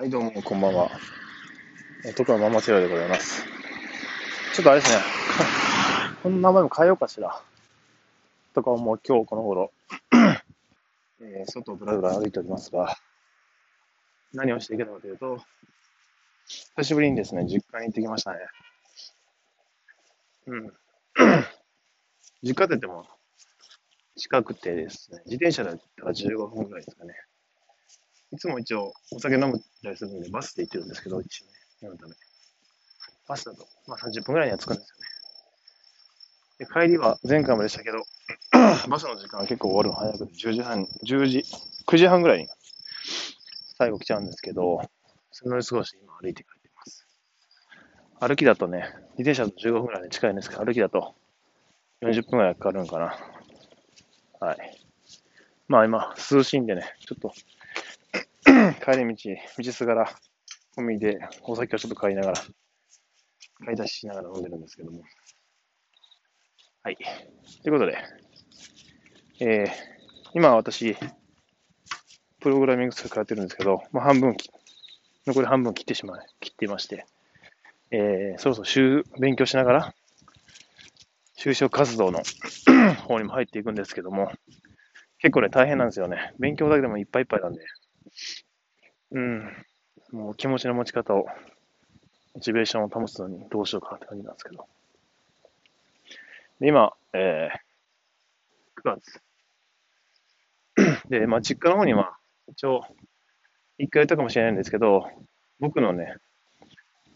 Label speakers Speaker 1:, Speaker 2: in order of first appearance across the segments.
Speaker 1: はい、どうも、こんばんは。えー、徳川ママチロでございます。ちょっとあれですね、この名前も変えようかしら。とか思う今日この頃、えー外をぶらぶら歩いておりますが、何をしていけたかというと、久しぶりにですね、実家に行ってきましたね。うん。実家って言っても、近くてですね、自転車だったら15分ぐらいですかね。いつも一応お酒飲むたりするんで、バスで行ってるんですけど、一応ね、飲むため。バスだと、まあ30分ぐらいには着くんですよね。で帰りは前回もでしたけど、バスの時間は結構終わるの早くて、10時半、10時、9時半ぐらいに最後来ちゃうんですけど、それ乗り過ごして今歩いて帰ってます。歩きだとね、自転車と15分ぐらいで近いんですけど、歩きだと40分ぐらいかかるんかな。はい。まあ今、涼しいんでね、ちょっと帰り道、道すがら、込みでお酒をちょっと買いながら、買い出ししながら飲んでるんですけども。はい。ということで、えー、今私、プログラミングスクール通ってるんですけど、まあ、半分、残り半分切ってしまい、切っていまして、えー、そろそろ週勉強しながら、就職活動の 方にも入っていくんですけども、結構ね、大変なんですよね。勉強だけでもいっぱいいっぱいなんで、うん、もう気持ちの持ち方を、モチベーションを保つのにどうしようかって感じなんですけど。で、今、えー、9月。で、まあ、実家の方には、一応、一回言ったかもしれないんですけど、僕のね、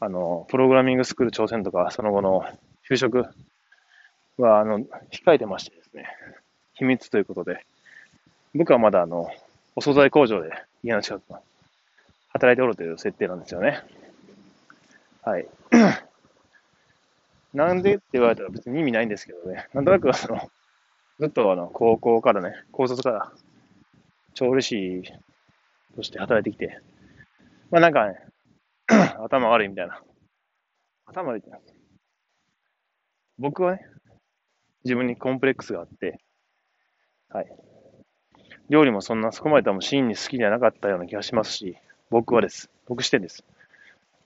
Speaker 1: あの、プログラミングスクール挑戦とか、その後の就職は、あの、控えてましてですね、秘密ということで、僕はまだあの、お惣菜工場で家の近くの働いておるという設定なんですよね。はい。なんでって言われたら別に意味ないんですけどね。なんとなくあの、ずっとあの、高校からね、高卒から調理師として働いてきて、まあなんかね、頭悪いみたいな。頭悪いってな僕はね、自分にコンプレックスがあって、はい。料理もそんなそこまで多分真に好きじゃなかったような気がしますし、僕はです。僕視点です。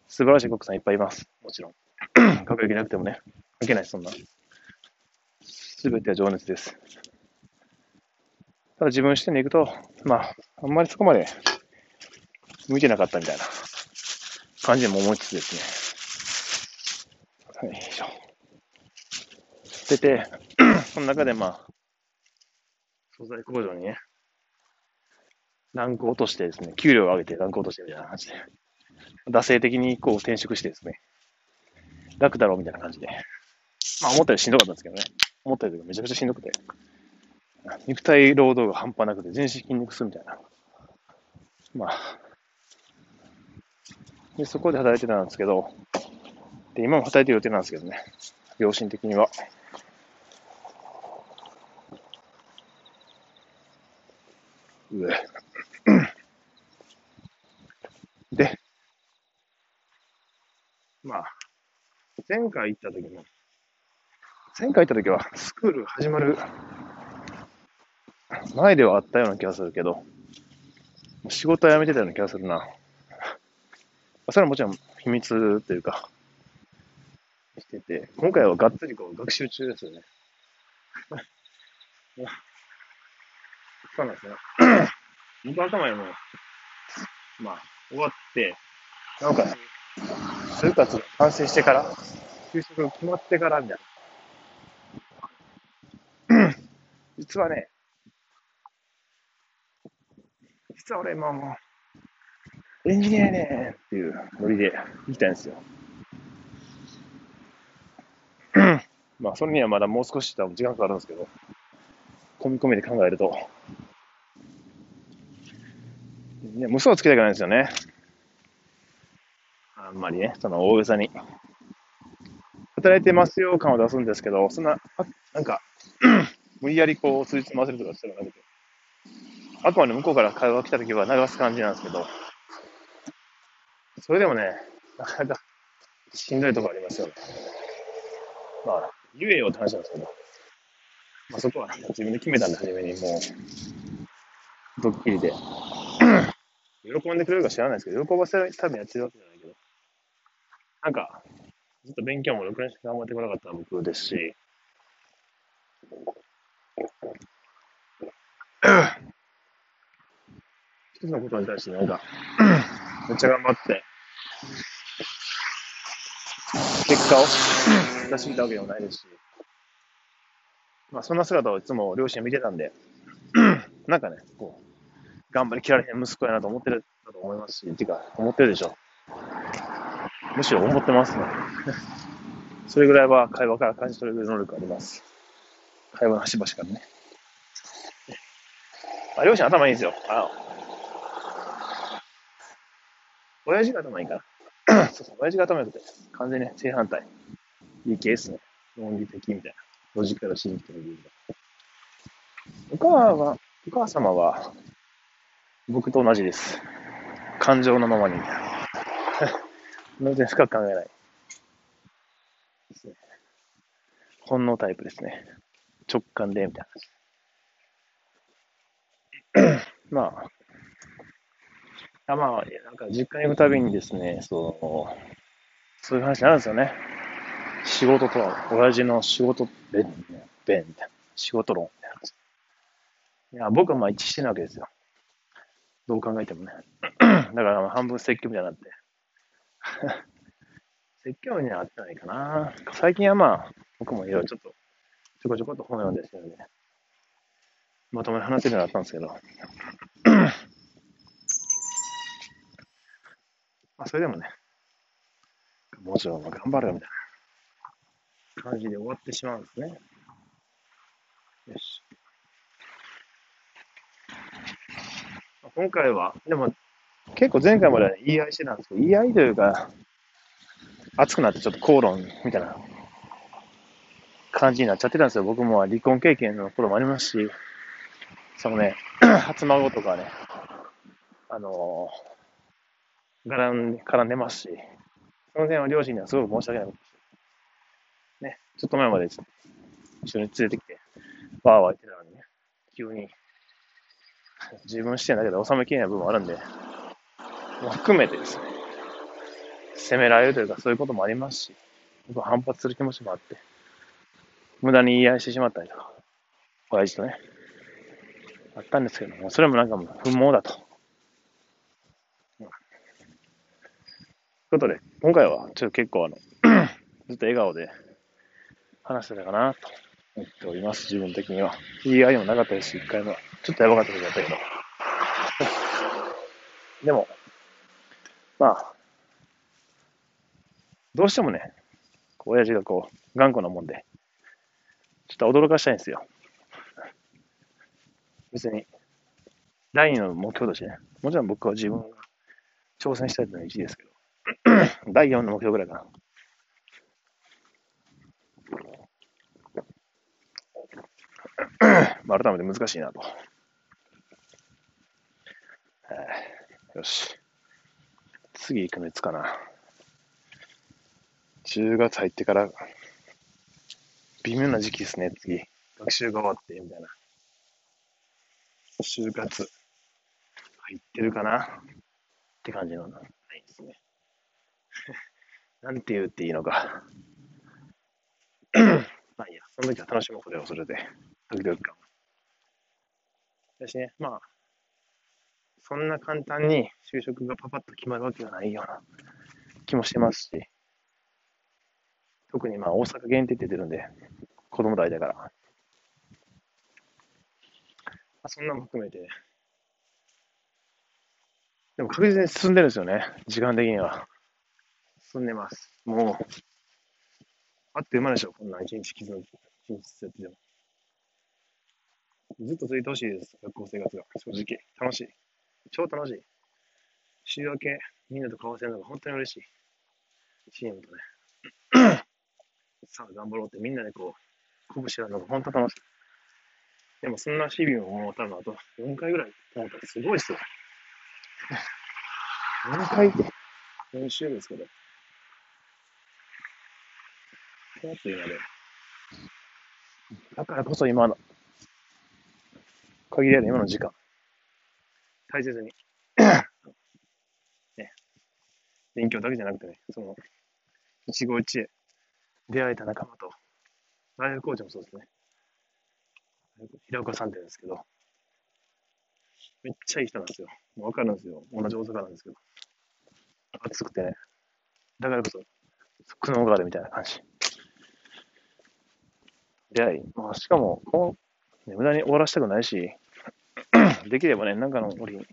Speaker 1: 素晴らしいコックさんいっぱいいます。もちろん。学歴なくてもね、関係ないそんな。すべては情熱です。ただ自分視点でいくと、まあ、あんまりそこまで向いてなかったみたいな感じでも思いつつですね。はい、よいしょ。出て、その中でまあ、素材工場にね、ランク落としてですね、給料を上げてランク落としてみたいな感じで、惰性的にこう転職してですね、楽だろうみたいな感じで、まあ思ったよりしんどかったんですけどね、思ったよりめちゃくちゃしんどくて、肉体労働が半端なくて全身筋肉痛みたいな。まあ、で、そこで働いてたんですけど、で、今も働いてる予定なんですけどね、良心的には。うえ。で、まあ、前回行った時も、前回行った時はスクール始まる前ではあったような気がするけど、仕事辞めてたような気がするな。それはもちろん秘密というか、してて、今回はがっつりこう学習中ですよね。そうなんですよ。僕の頭にも、まあ、終わって、なおかつ、就活が完成してから、就職が決まってから、みたいな。実はね、実は俺今もう、エンジニアやねんっていうノリで行きたいんですよ。まあ、それにはまだもう少し多分時間かかるんですけど、込み込みで考えると、いや、無双つけたくないんですよね。あんまりね、その大げさに。働いてますよ感を出すんですけど、そんな、あなんか、無理やりこう、数日回せるとかしてるなくて、あくまで向こうから会話が来た時は流す感じなんですけど、それでもね、なかなかしんどいとこありますよね。まあ、言えよって話なんですけど、まあそこは自分で決めたんで、初めにもう、ドッキリで、喜んでくれるか知らないですけど、喜ばせるためにやってるわけじゃないけど、なんか、ずっと勉強も6年しか頑張ってこなかった僕ですし、一つのことに対してなんか、めっちゃ頑張って、結果を出してきたわけでもないですし、まあそんな姿をいつも両親見てたんで、なんかね、こう、頑張りきられへん息子やなと思ってるだと思いますし、っていうか、思ってるでしょ。むしろ思ってますね。それぐらいは会話から感じ取れる能力あります。会話の端々からね。あ、両親頭いいんですよ。あ親父が頭いいかな。そうそう、親父が頭良くて、完全に正反対。いいケースね。論理的みたいな。ロジカルシンプルで。お母は、お母様は、僕と同じです。感情のままに。全然深く考えない。本能タイプですね。直感で、みたいな。まあ、あまあ、なんか実家に行くたびにですね、そう、そういう話になるんですよね。仕事とは、親父の仕事弁、弁みたいな。仕事論みたいな。いや、僕はまあ一致してるわけですよ。どう考えてもね。だから半分説教みたいになって。説教にはあってないかな。最近はまあ、僕もいろいろちょっと、ちょこちょこっと本読んでるんで、まともに話せるようになったんですけど。まあ、それでもね、もちろん頑張るよみたいな感じで終わってしまうんですね。よし。今回は、でも、結構前回までは言い合いしてたんですけど、言い合いというか、熱くなってちょっと口論みたいな感じになっちゃってたんですよ。僕も離婚経験の頃もありますし、そのね、初孫とかね、あのー、絡ん絡んでますし、その辺は両親にはすごく申し訳ないことです。ね、ちょっと前まで一緒に連れてきて、バーは言ってたのにね、急に、自分視点だけで収めきれない部分もあるんで、も含めてですね、責められるというかそういうこともありますし、反発する気持ちもあって、無駄に言い合いしてしまったりとか、親父とね、あったんですけども、それもなんかもう不毛だと。ということで、今回はちょっと結構あの、ずっと笑顔で話してたかなと思っております、自分的には。言い合いもなかったですし、一回も。ちょっとやばかった時だったけど。でも、まあ、どうしてもね、親父がこう、頑固なもんで、ちょっと驚かしたいんですよ。別に、第二の目標としてね、もちろん僕は自分が挑戦したいというのは1ですけど、第4の目標ぐらいかな。まあ、改めて難しいなと。よし。次行くのいつかな。10月入ってから、微妙な時期ですね、次。学習が終わって、みたいな。就活、入ってるかな？って感じのないですね。なんて言うっていいのか。まあいいや、その時は楽しむこれをそれで、ドキドキ感。だしね、まあ、そんな簡単に就職がパパッと決まるわけがないような気もしてますし、特にまあ大阪限定って出るんで、子供代だから。まあ、そんなも含めて、でも確実に進んでるんですよね、時間的には。進んでます。もう、あってうまでしょ、こんな一日傷の一日やってても。ずっと続いてほしいです、学校生活が。正直。楽しい。超楽しい。週明け、みんなと交わせるのが本当に嬉しい。チームとね。さあ、頑張ろうってみんなでこう、鼓舞し合うのが本当楽しい。でもそんな日々ももう多分あと4回ぐらい思ったらすごいですよ。4回って、4週ですけど。そうというので。だからこそ今の、限りある今の時間。大切にね勉強だけじゃなくてね、その、一期一会、出会えた仲間と、ライフコーチもそうですね。平岡さんって言うんですけど、めっちゃいい人なんですよ。もうわかるんですよ。同じ大阪なんですけど。暑くてね。だからこそ、苦悩があるみたいな感じ。出会い。まあ、しかも、こう、ね、無駄に終わらせたくないし、できればね、なんかの折に、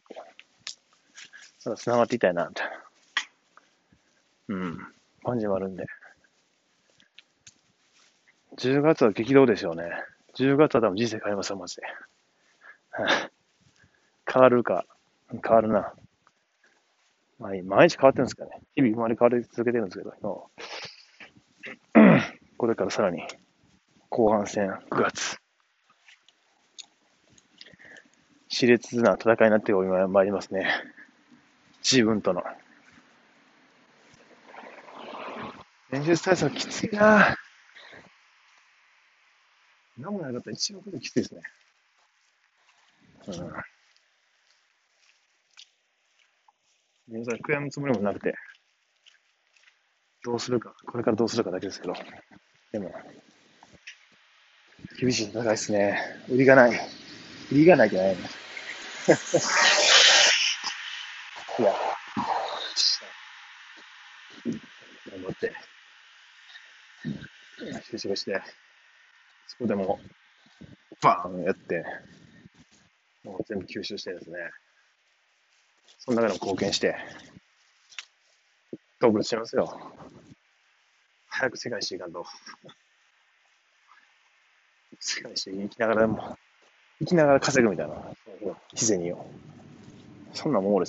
Speaker 1: まだ繋がっていたいな、みたいな。うん。感じもあるんで。10月は激動でしょうね。10月は多分人生変わりますよ、マジで。変わるか、変わるな。まあ、毎日変わってるんですかね。日々生まれ変わり続けてるんですけど、これからさらに後半戦9月。熾烈な戦いになってまいりますね。自分との。練習対策きついな何もなかったら一番これきついですね。うん。現在悔やむつもりもなくて、どうするか、これからどうするかだけですけど、でも、厳しい戦いですね。売りがない。売りがないじゃない。いや、頑張って、就職して、そこでも、バーンやって、もう全部吸収してですね、その中でも貢献して、動物しますよ。早く世界一周いかんと。世界一周生きながらでも、生きながら稼ぐみたいな、自然によ。そんなもん俺